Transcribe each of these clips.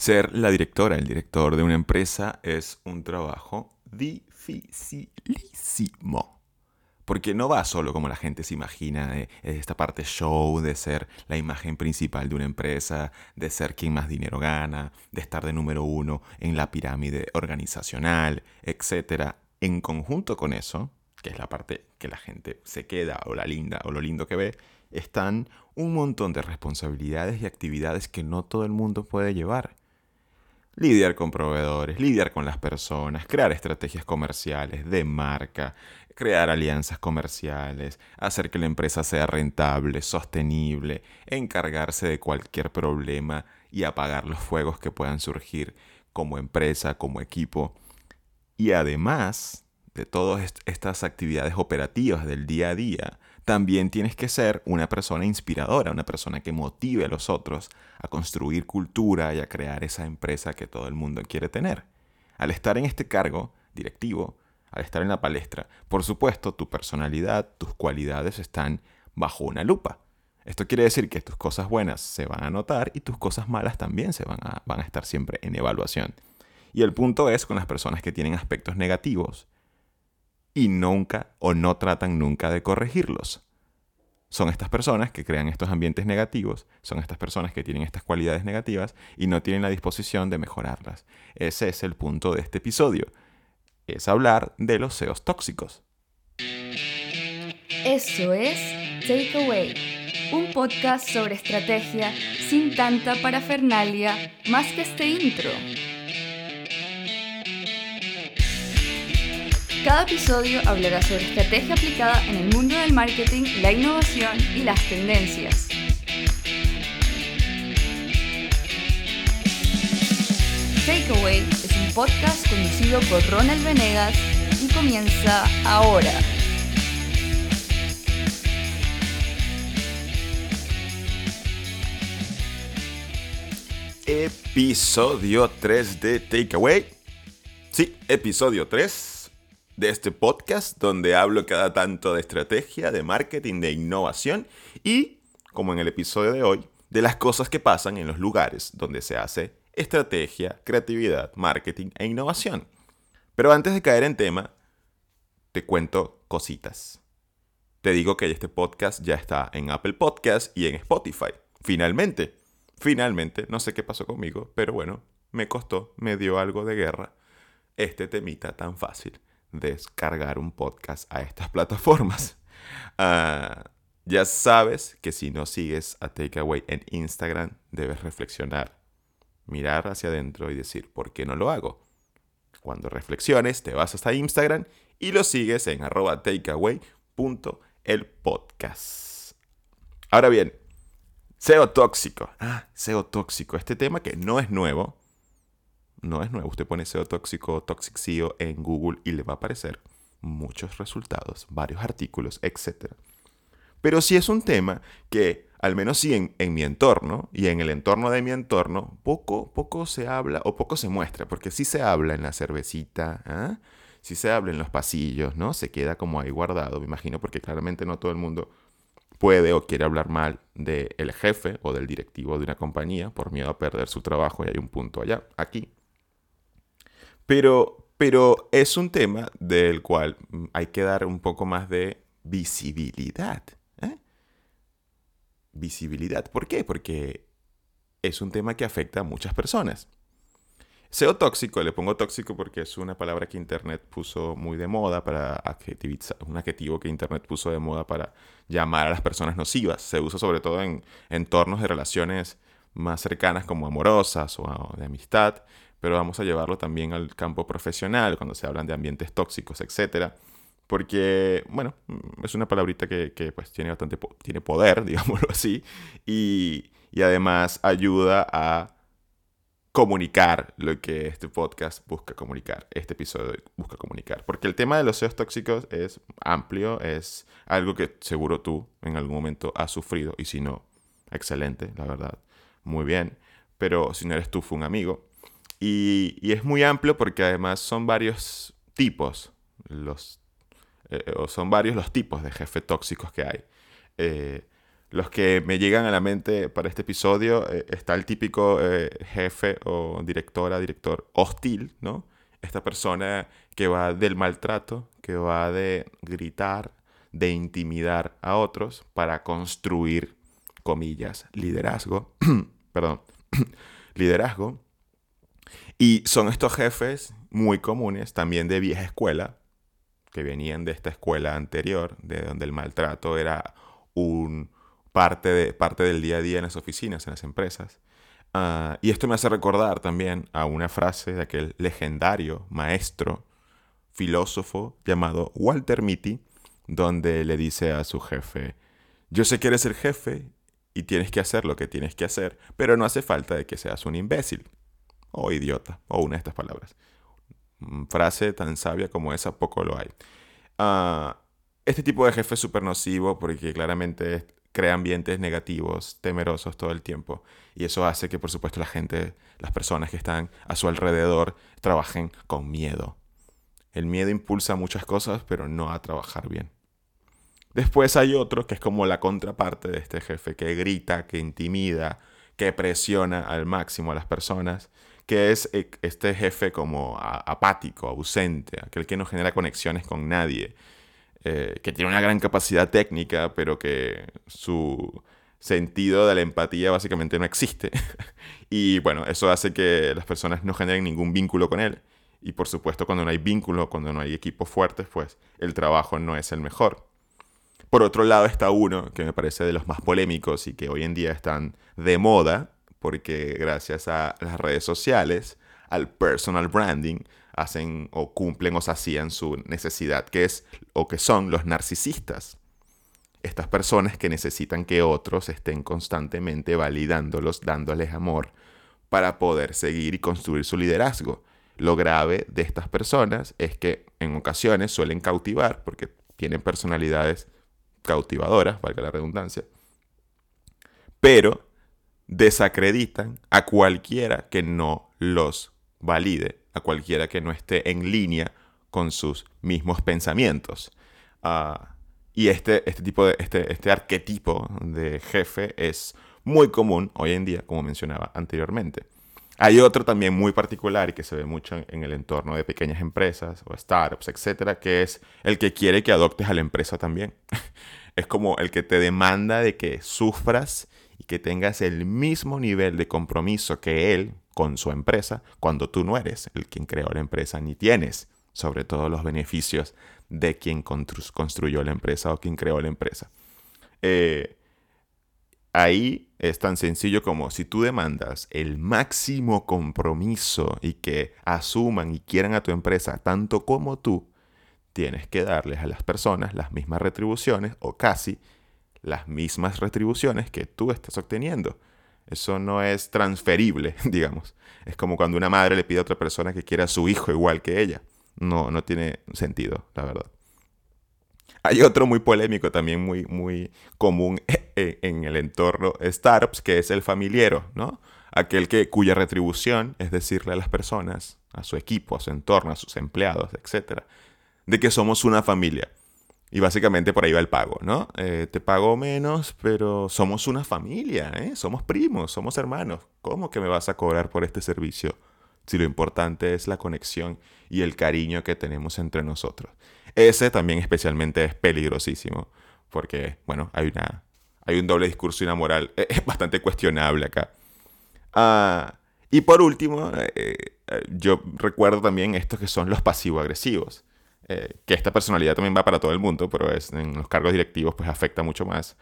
Ser la directora, el director de una empresa es un trabajo dificilísimo. Porque no va solo como la gente se imagina, de esta parte show, de ser la imagen principal de una empresa, de ser quien más dinero gana, de estar de número uno en la pirámide organizacional, etc. En conjunto con eso, que es la parte que la gente se queda, o la linda, o lo lindo que ve, están un montón de responsabilidades y actividades que no todo el mundo puede llevar lidiar con proveedores, lidiar con las personas, crear estrategias comerciales de marca, crear alianzas comerciales, hacer que la empresa sea rentable, sostenible, encargarse de cualquier problema y apagar los fuegos que puedan surgir como empresa, como equipo. Y además de todas estas actividades operativas del día a día, también tienes que ser una persona inspiradora, una persona que motive a los otros a construir cultura y a crear esa empresa que todo el mundo quiere tener. Al estar en este cargo directivo, al estar en la palestra, por supuesto, tu personalidad, tus cualidades están bajo una lupa. Esto quiere decir que tus cosas buenas se van a notar y tus cosas malas también se van a, van a estar siempre en evaluación. Y el punto es con las personas que tienen aspectos negativos, y nunca o no tratan nunca de corregirlos. Son estas personas que crean estos ambientes negativos, son estas personas que tienen estas cualidades negativas y no tienen la disposición de mejorarlas. Ese es el punto de este episodio, es hablar de los CEOs tóxicos. Eso es Takeaway, un podcast sobre estrategia sin tanta parafernalia más que este intro. Cada episodio hablará sobre estrategia aplicada en el mundo del marketing, la innovación y las tendencias. Takeaway es un podcast conducido por Ronald Venegas y comienza ahora. Episodio 3 de Takeaway. Sí, episodio 3 de este podcast donde hablo cada tanto de estrategia, de marketing, de innovación y, como en el episodio de hoy, de las cosas que pasan en los lugares donde se hace estrategia, creatividad, marketing e innovación. Pero antes de caer en tema, te cuento cositas. Te digo que este podcast ya está en Apple Podcast y en Spotify. Finalmente, finalmente, no sé qué pasó conmigo, pero bueno, me costó, me dio algo de guerra este temita tan fácil descargar un podcast a estas plataformas. Ah, ya sabes que si no sigues a Takeaway en Instagram, debes reflexionar, mirar hacia adentro y decir, ¿por qué no lo hago? Cuando reflexiones, te vas hasta Instagram y lo sigues en arroba takeaway.elpodcast. Ahora bien, SEO tóxico. Ah, SEO tóxico. Este tema que no es nuevo, no es nuevo. Usted pone SEO tóxico, Toxic SEO en Google y le va a aparecer muchos resultados, varios artículos, etc. Pero sí es un tema que, al menos sí en, mi entorno y en el entorno de mi entorno, poco, poco se habla o poco se muestra, porque sí se habla en la cervecita, ¿ah? sí se habla en los pasillos, ¿no? Se queda como ahí guardado, me imagino, porque claramente no todo el mundo puede o quiere hablar mal del jefe o del directivo de una compañía por miedo a perder su trabajo y hay un punto allá, aquí. Pero, pero es un tema del cual hay que dar un poco más de visibilidad. ¿eh? Visibilidad. ¿Por qué? Porque es un tema que afecta a muchas personas. SEO tóxico, le pongo tóxico porque es una palabra que Internet puso muy de moda para adjetivizar, un adjetivo que Internet puso de moda para llamar a las personas nocivas. Se usa sobre todo en entornos de relaciones más cercanas como amorosas o de amistad, pero vamos a llevarlo también al campo profesional, cuando se hablan de ambientes tóxicos, etc. Porque, bueno, mm, es una palabrita que, pues, tiene bastante tiene poder, digámoslo así, y, y además ayuda a comunicar lo que este podcast busca comunicar, este episodio busca comunicar. Porque el tema de los CEOs tóxicos es amplio, es algo que seguro tú en algún momento has sufrido, y si no, excelente, la verdad, muy bien. Pero si no eres tú, fue un amigo. Y, es muy amplio porque además son varios tipos, los, eh, o son varios los tipos de jefes tóxicos que hay. Eh, los que me llegan a la mente para este episodio eh, está el típico jefe o directora, director hostil, ¿no? Esta persona que va del maltrato, que va de gritar, de intimidar a otros para construir, comillas, liderazgo. Perdón, liderazgo. Y son estos jefes muy comunes, también de vieja escuela, que venían de esta escuela anterior, de donde el maltrato era un parte, de, parte del día a día en las oficinas, en las empresas. Ah, y esto me hace recordar también a una frase de aquel legendario maestro, filósofo llamado Walter Mitty, donde le dice a su jefe, yo sé que eres el jefe y tienes que hacer lo que tienes que hacer, pero no hace falta de que seas un imbécil o idiota, o una de estas palabras. Mm, frase tan sabia como esa, poco lo hay. Ah, este tipo de jefe es súper nocivo porque claramente crea ambientes negativos, temerosos todo el tiempo. Y eso hace que, por supuesto, la gente, las personas que están a su alrededor, trabajen con miedo. El miedo impulsa muchas cosas, pero no a trabajar bien. Después hay otro que es como la contraparte de este jefe, que grita, que intimida, que presiona al máximo a las personas, que es e, este jefe como apático, ausente, aquel que no genera conexiones con nadie, eh, que tiene una gran capacidad técnica, pero que su sentido de la empatía básicamente no existe. y bueno, eso hace que las personas no generen ningún vínculo con él. Y por supuesto, cuando no hay vínculo, cuando no hay equipos fuertes, pues el trabajo no es el mejor. Por otro lado está uno que me parece de los más polémicos y que hoy en día están de moda, porque gracias a las redes sociales, al personal branding, hacen o cumplen o hacían su necesidad, que es o que son los narcisistas. Estas personas que necesitan que otros estén constantemente validándolos, dándoles amor, para poder seguir y construir su liderazgo. Lo grave de estas personas es que en ocasiones suelen cautivar, porque tienen personalidades cautivadoras, valga la redundancia, pero desacreditan a cualquiera que no los valide a cualquiera que no esté en línea con sus mismos pensamientos. Ah, y este, este tipo de, este, este arquetipo de jefe es muy común hoy en día, como mencionaba anteriormente. Hay otro también muy particular y que se ve mucho en el entorno de pequeñas empresas o startups, etcétera, que es el que quiere que adoptes a la empresa también. es como el que te demanda de que sufras y que tengas el mismo nivel de compromiso que él con su empresa cuando tú no eres el quien creó la empresa ni tienes sobre todo los beneficios de quien construyó la empresa o quien creó la empresa. Eh, ahí es tan sencillo como si tú demandas el máximo compromiso y que asuman y quieran a tu empresa tanto como tú, tienes que darles a las personas las mismas retribuciones o casi las mismas retribuciones que tú estás obteniendo. Eso no es transferible, digamos. Es como cuando una madre le pide a otra persona que quiera a su hijo igual que ella. No, no tiene sentido, la verdad. Hay otro muy polémico, también muy, muy común en el entorno startups, que es el familiero, ¿no? Aquel que, cuya retribución es decirle a las personas, a su equipo, a su entorno, a sus empleados, etc., de que somos una familia. Y básicamente por ahí va el pago, ¿no? Eh, te pago menos, pero somos una familia, ¿eh? Somos primos, somos hermanos. ¿Cómo que me vas a cobrar por este servicio? Si lo importante es la conexión y el cariño que tenemos entre nosotros. Ese también especialmente es peligrosísimo, porque, bueno, hay, una, hay un doble discurso y una moral eh, bastante cuestionable acá. Ah, y por último, yo recuerdo también estos que son los pasivo-agresivos eh, que esta personalidad también va para todo el mundo, pero es, en los cargos directivos pues afecta mucho más,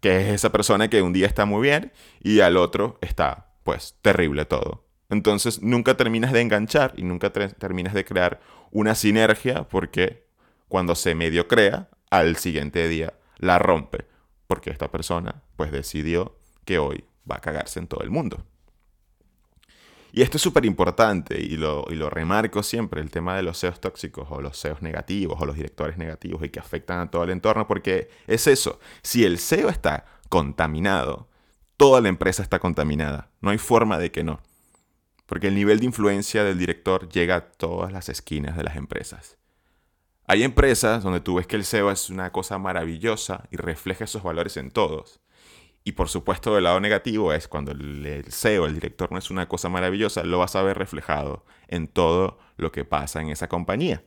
que es esa persona que un día está muy bien y al otro está pues terrible todo. Entonces nunca terminas de enganchar y nunca terminas de crear una sinergia porque cuando se medio crea, al siguiente día la rompe, porque esta persona pues decidió que hoy va a cagarse en todo el mundo. Y esto es súper importante y lo, y lo remarco siempre, el tema de los CEOs tóxicos o los CEOs negativos o los directores negativos y que afectan a todo el entorno, porque es eso, si el CEO está contaminado, toda la empresa está contaminada, no hay forma de que no. Porque el nivel de influencia del director llega a todas las esquinas de las empresas. Hay empresas donde tú ves que el CEO es una cosa maravillosa y refleja esos valores en todos. Y por supuesto, el lado negativo es cuando el CEO, el director, no es una cosa maravillosa, lo vas a ver reflejado en todo lo que pasa en esa compañía.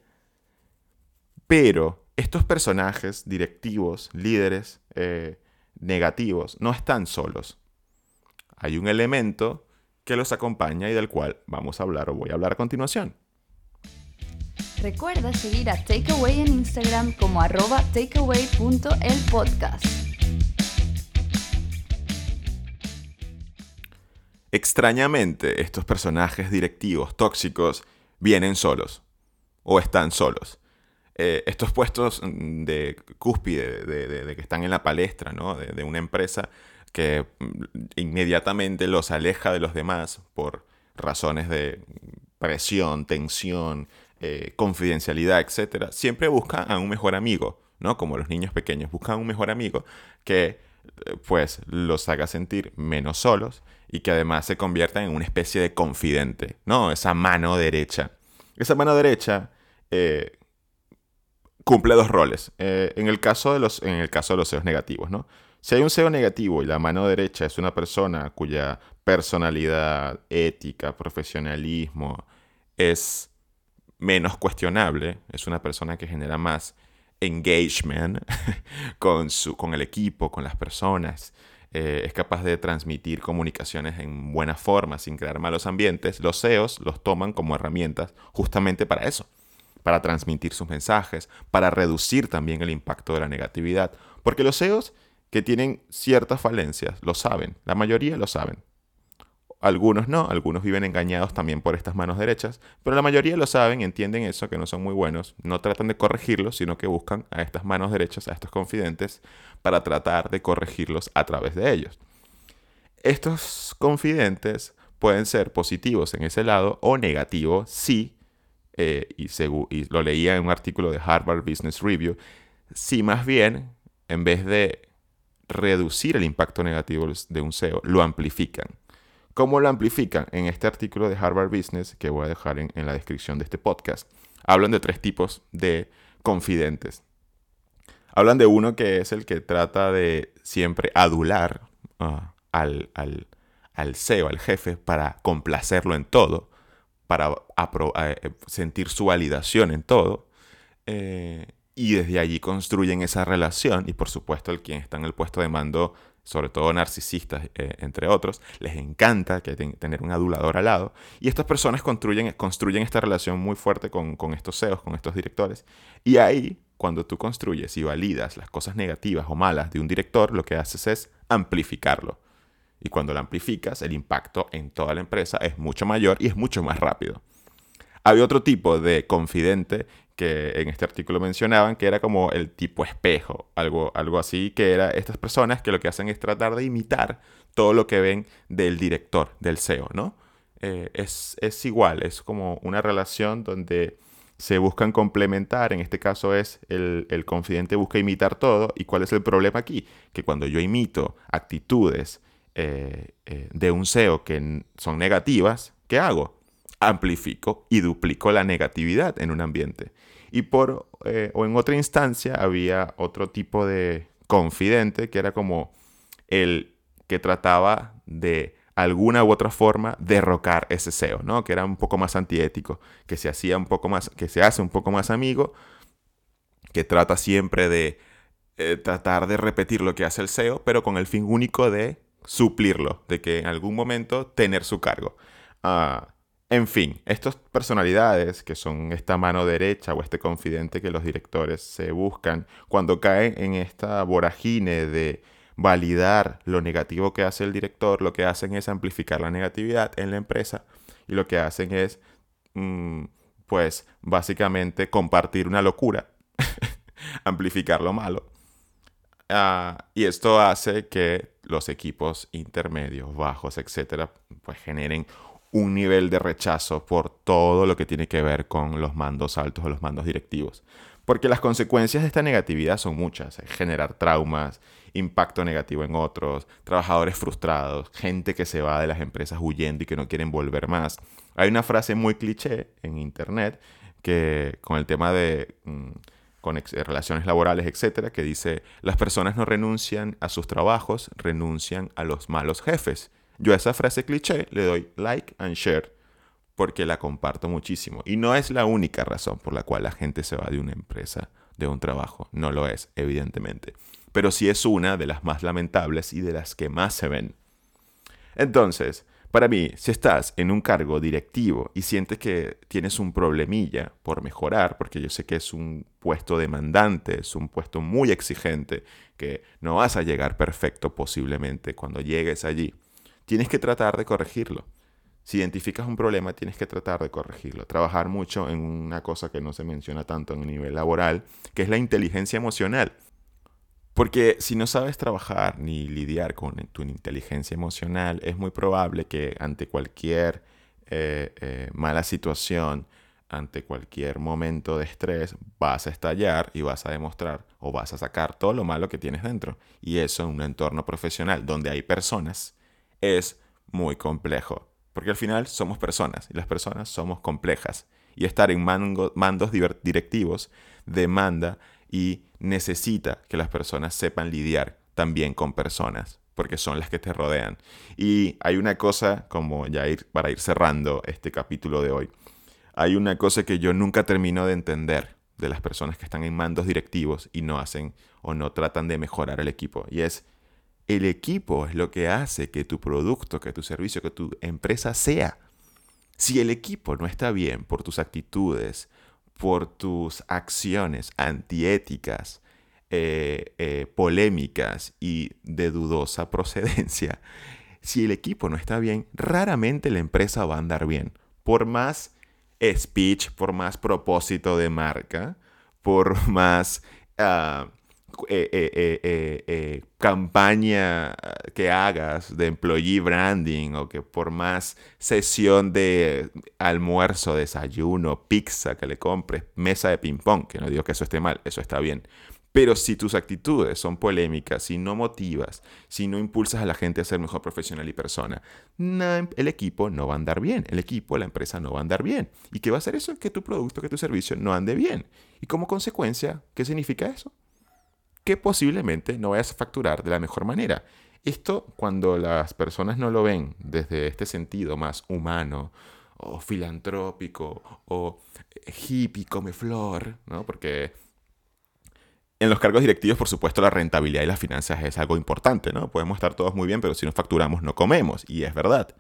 Pero estos personajes directivos, líderes eh, negativos, no están solos. Hay un elemento que los acompaña y del cual vamos a hablar o voy a hablar a continuación. Recuerda seguir a Takeaway en Instagram como arroba takeaway.elpodcast. Extrañamente, estos personajes directivos tóxicos vienen solos o están solos. Eh, estos puestos mm, de cúspide, de, que están en la palestra ¿no? de, una empresa que mm, inmediatamente los aleja de los demás por razones de presión, tensión, eh, confidencialidad, etc., siempre buscan a un mejor amigo, ¿no? Como los niños pequeños, buscan a un mejor amigo que pues los haga sentir menos solos y que además se convierta en una especie de confidente, ¿no? Esa mano derecha. Esa mano derecha eh, cumple dos roles. Eh, en, el caso de los, en el caso de los negativos, ¿no? Si hay un SEO negativo y la mano derecha es una persona cuya personalidad, ética, profesionalismo es menos cuestionable, es una persona que genera más engagement con, su, con el equipo, con las personas, eh, es capaz de transmitir comunicaciones en buena forma, sin crear malos ambientes, los SEOs los toman como herramientas justamente para eso, para transmitir sus mensajes, para reducir también el impacto de la negatividad. Porque los SEOs que tienen ciertas falencias lo saben, la mayoría lo saben. Algunos no, algunos viven engañados también por estas manos derechas, pero la mayoría lo saben entienden eso, que no son muy buenos, no tratan de corregirlos, sino que buscan a estas manos derechas, a estos confidentes, para tratar de corregirlos a través de ellos. Estos confidentes pueden ser positivos en ese lado o negativos si, eh, y, y lo leía en un artículo de Harvard Business Review, si más bien, en vez de reducir el impacto negativo de un SEO, lo amplifican. ¿Cómo lo amplifican? En este artículo de Harvard Business, que voy a dejar en, la descripción de este podcast, hablan de tres tipos de confidentes. Hablan de uno que es el que trata de siempre adular ah, al, al, al, CEO, al jefe, para complacerlo en todo, para eh, sentir su validación en todo. Eh, y desde allí construyen esa relación y por supuesto el quien está en el puesto de mando sobre todo narcisistas, eh, entre otros, les encanta que tener un adulador al lado. Y estas personas construyen, construyen esta relación muy fuerte con, estos CEOs, con estos directores. Y ahí, cuando tú construyes y validas las cosas negativas o malas de un director, lo que haces es amplificarlo. Y cuando lo amplificas, el impacto en toda la empresa es mucho mayor y es mucho más rápido. Había otro tipo de confidente que en este artículo mencionaban, que era como el tipo espejo, algo, algo así, que era estas personas que lo que hacen es tratar de imitar todo lo que ven del director, del CEO, ¿no? Eh, es, igual, es como una relación donde se buscan complementar, en este caso es el, confidente busca imitar todo, ¿y cuál es el problema aquí? Que cuando yo imito actitudes eh, eh, de un CEO que son negativas, ¿qué hago? Amplifico y duplico la negatividad en un ambiente. Y por, eh, o en otra instancia había otro tipo de confidente que era como el que trataba de alguna u otra forma derrocar ese SEO, ¿no? Que era un poco más antiético, que se hacía un poco más, que se hace un poco más amigo, que trata siempre de eh, tratar de repetir lo que hace el SEO, pero con el fin único de suplirlo, de que en algún momento tener su cargo. Ah, en fin, estas personalidades que son esta mano derecha o este confidente que los directores se buscan, cuando caen en esta voragine de validar lo negativo que hace el director, lo que hacen es amplificar la negatividad en la empresa y lo que hacen es, mm, pues, básicamente compartir una locura, amplificar lo malo. Ah, y esto hace que los equipos intermedios, bajos, etcétera, pues generen un nivel de rechazo por todo lo que tiene que ver con los mandos altos o los mandos directivos. Porque las consecuencias de esta negatividad son muchas. Generar traumas, impacto negativo en otros, trabajadores frustrados, gente que se va de las empresas huyendo y que no quieren volver más. Hay una frase muy cliché en internet que con el tema de... Mm, relaciones laborales, etcétera, que dice, las personas no renuncian a sus trabajos, renuncian a los malos jefes. Yo a esa frase cliché le doy like and share porque la comparto muchísimo. Y no es la única razón por la cual la gente se va de una empresa, de un trabajo. No lo es, evidentemente. Pero sí es una de las más lamentables y de las que más se ven. Entonces, para mí, si estás en un cargo directivo y sientes que tienes un problemilla por mejorar, porque yo sé que es un puesto demandante, es un puesto muy exigente, que no vas a llegar perfecto posiblemente cuando llegues allí, tienes que tratar de corregirlo. Si identificas un problema, tienes que tratar de corregirlo. Trabajar mucho en una cosa que no se menciona tanto en el nivel laboral, que es la inteligencia emocional. Porque si no sabes trabajar ni lidiar con tu inteligencia emocional, es muy probable que ante cualquier eh, eh, mala situación, ante cualquier momento de estrés, vas a estallar y vas a demostrar o vas a sacar todo lo malo que tienes dentro. Y eso en un entorno profesional donde hay personas es muy complejo. Porque al final somos personas y las personas somos complejas. Y estar en mandos directivos demanda y necesita que las personas sepan lidiar también con personas, porque son las que te rodean. Y hay una cosa, como ya ir, para ir cerrando este capítulo de hoy, hay una cosa que yo nunca termino de entender de las personas que están en mandos directivos y no hacen o no tratan de mejorar el equipo. Y es, el equipo es lo que hace que tu producto, que tu servicio, que tu empresa sea. Si el equipo no está bien por tus actitudes, por tus acciones antiéticas, eh, eh, polémicas y de dudosa procedencia, si el equipo no está bien, raramente la empresa va a andar bien. Por más speech, por más propósito de marca, por más ah, eh, campaña que hagas de employee branding o que por más sesión de almuerzo, desayuno, pizza que le compres, mesa de ping pong, que no digo que eso esté mal, eso está bien. Pero si tus actitudes son polémicas, si no motivas, si no impulsas a la gente a ser mejor profesional y persona, el equipo no va a andar bien. El equipo, la empresa no va a andar bien. ¿Y qué va a hacer eso? Que tu producto, que tu servicio no ande bien. Y como consecuencia, ¿qué significa eso? Que posiblemente no vayas a facturar de la mejor manera. Esto cuando las personas no lo ven desde este sentido más humano, o filantrópico, o hippie, come flor, ¿no? Porque en los cargos directivos, por supuesto, la rentabilidad y las finanzas es algo importante, ¿no? Podemos estar todos muy bien, pero si no facturamos no comemos, y es verdad.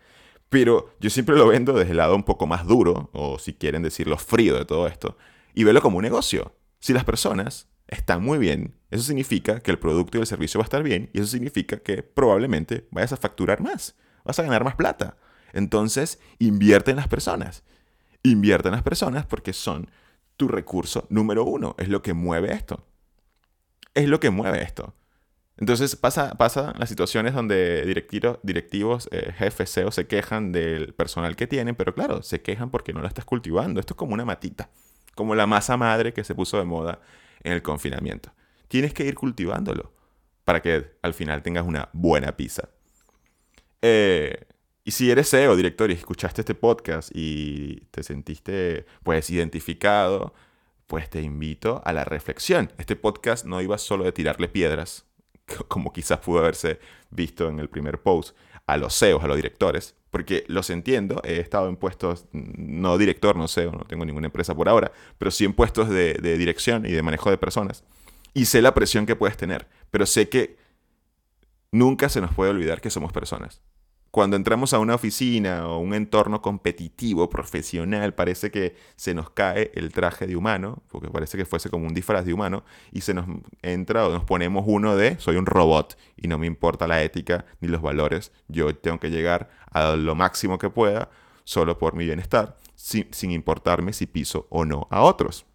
Pero yo siempre lo vendo desde el lado un poco más duro, o si quieren decirlo frío de todo esto, y velo como un negocio. Si las personas están muy bien, eso significa que el producto y el servicio va a estar bien, y eso significa que probablemente vayas a facturar más, vas a ganar más plata. Entonces, invierte en las personas. Invierte en las personas porque son tu recurso número uno, es lo que mueve esto es lo que mueve esto. Entonces pasa, pasa las situaciones donde directivos, directivos eh, jefes, CEO se quejan del personal que tienen, pero claro, se quejan porque no la estás cultivando. Esto es como una matita, como la masa madre que se puso de moda en el confinamiento. Tienes que ir cultivándolo para que al final tengas una buena pizza. Eh, y si eres CEO, director, y escuchaste este podcast y te sentiste pues identificado, pues te invito a la reflexión. Este podcast no iba solo de tirarle piedras, como quizás pudo haberse visto en el primer post, a los CEOs, a los directores, porque los entiendo, he estado en puestos, no director, no CEO, no tengo ninguna empresa por ahora, pero sí en puestos de, de dirección y de manejo de personas. Y sé la presión que puedes tener, pero sé que nunca se nos puede olvidar que somos personas cuando entramos a una oficina o un entorno competitivo, profesional, parece que se nos cae el traje de humano, porque parece que fuese como un disfraz de humano, y se nos entra o nos ponemos uno de soy un robot y no me importa la ética ni los valores, yo tengo que llegar a lo máximo que pueda solo por mi bienestar, sin, sin importarme si piso o no a otros.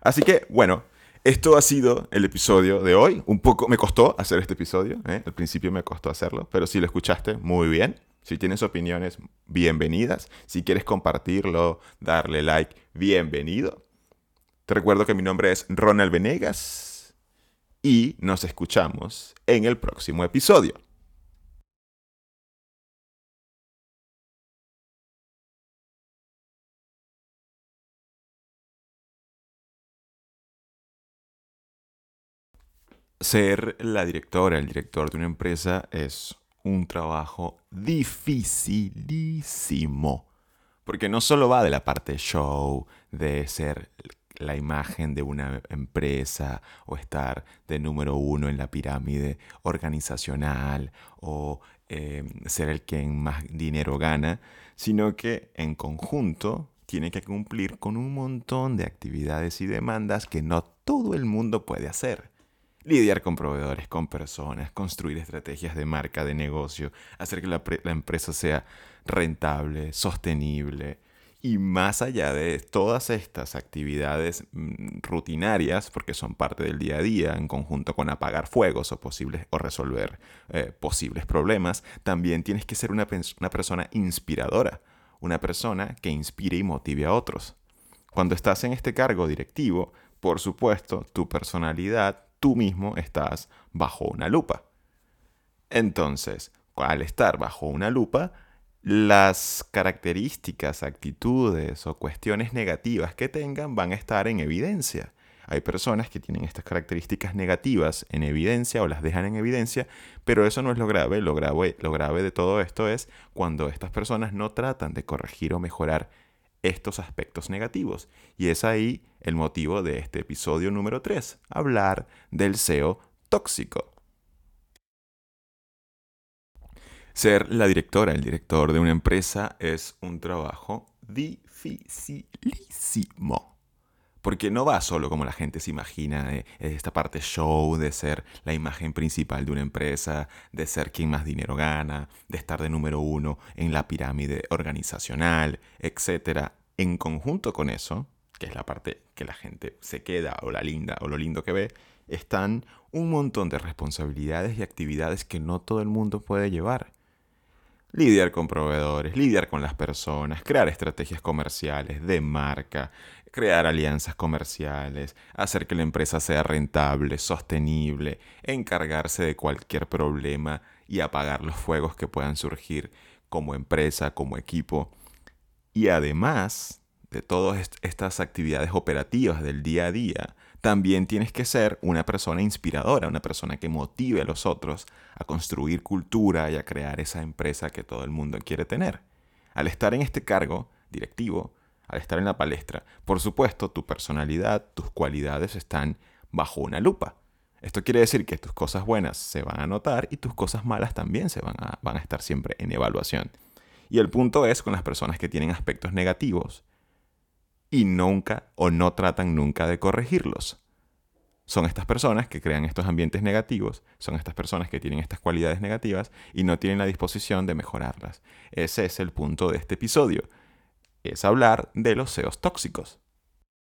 Así que, bueno, esto ha sido el episodio de hoy. Un poco me costó hacer este episodio. ¿eh? Al principio me costó hacerlo, pero si lo escuchaste, muy bien. Si tienes opiniones, bienvenidas. Si quieres compartirlo, darle like, bienvenido. Te recuerdo que mi nombre es Ronald Venegas y nos escuchamos en el próximo episodio. Ser la directora, el director de una empresa es un trabajo dificilísimo. Porque no solo va de la parte show, de ser la imagen de una empresa o estar de número uno en la pirámide organizacional o eh, ser el que más dinero gana, sino que en conjunto tiene que cumplir con un montón de actividades y demandas que no todo el mundo puede hacer lidiar con proveedores, con personas, construir estrategias de marca, de negocio, hacer que la, empresa sea rentable, sostenible. Y más allá de todas estas actividades mm, rutinarias, porque son parte del día a día, en conjunto con apagar fuegos o, posibles, o resolver eh, posibles problemas, también tienes que ser una, una persona inspiradora, una persona que inspire y motive a otros. Cuando estás en este cargo directivo, por supuesto, tu personalidad, tú mismo estás bajo una lupa. Entonces, al estar bajo una lupa, las características, actitudes o cuestiones negativas que tengan van a estar en evidencia. Hay personas que tienen estas características negativas en evidencia o las dejan en evidencia, pero eso no es lo grave. Lo grave, lo grave de todo esto es cuando estas personas no tratan de corregir o mejorar estos aspectos negativos. Y es ahí el motivo de este episodio número 3, hablar del SEO tóxico. Ser la directora, el director de una empresa es un trabajo dificilísimo. Porque no va solo como la gente se imagina, de esta parte show, de ser la imagen principal de una empresa, de ser quien más dinero gana, de estar de número uno en la pirámide organizacional, etc. En conjunto con eso, que es la parte que la gente se queda o la linda o lo lindo que ve, están un montón de responsabilidades y actividades que no todo el mundo puede llevar lidiar con proveedores, lidiar con las personas, crear estrategias comerciales de marca, crear alianzas comerciales, hacer que la empresa sea rentable, sostenible, encargarse de cualquier problema y apagar los fuegos que puedan surgir como empresa, como equipo. Y además de todas estas actividades operativas del día a día, también tienes que ser una persona inspiradora, una persona que motive a los otros a construir cultura y a crear esa empresa que todo el mundo quiere tener. Al estar en este cargo directivo, al estar en la palestra, por supuesto, tu personalidad, tus cualidades están bajo una lupa. Esto quiere decir que tus cosas buenas se van a notar y tus cosas malas también se van a, van a estar siempre en evaluación. Y el punto es con las personas que tienen aspectos negativos, y nunca o no tratan nunca de corregirlos. Son estas personas que crean estos ambientes negativos, son estas personas que tienen estas cualidades negativas y no tienen la disposición de mejorarlas. Ese es el punto de este episodio, es hablar de los CEOs tóxicos.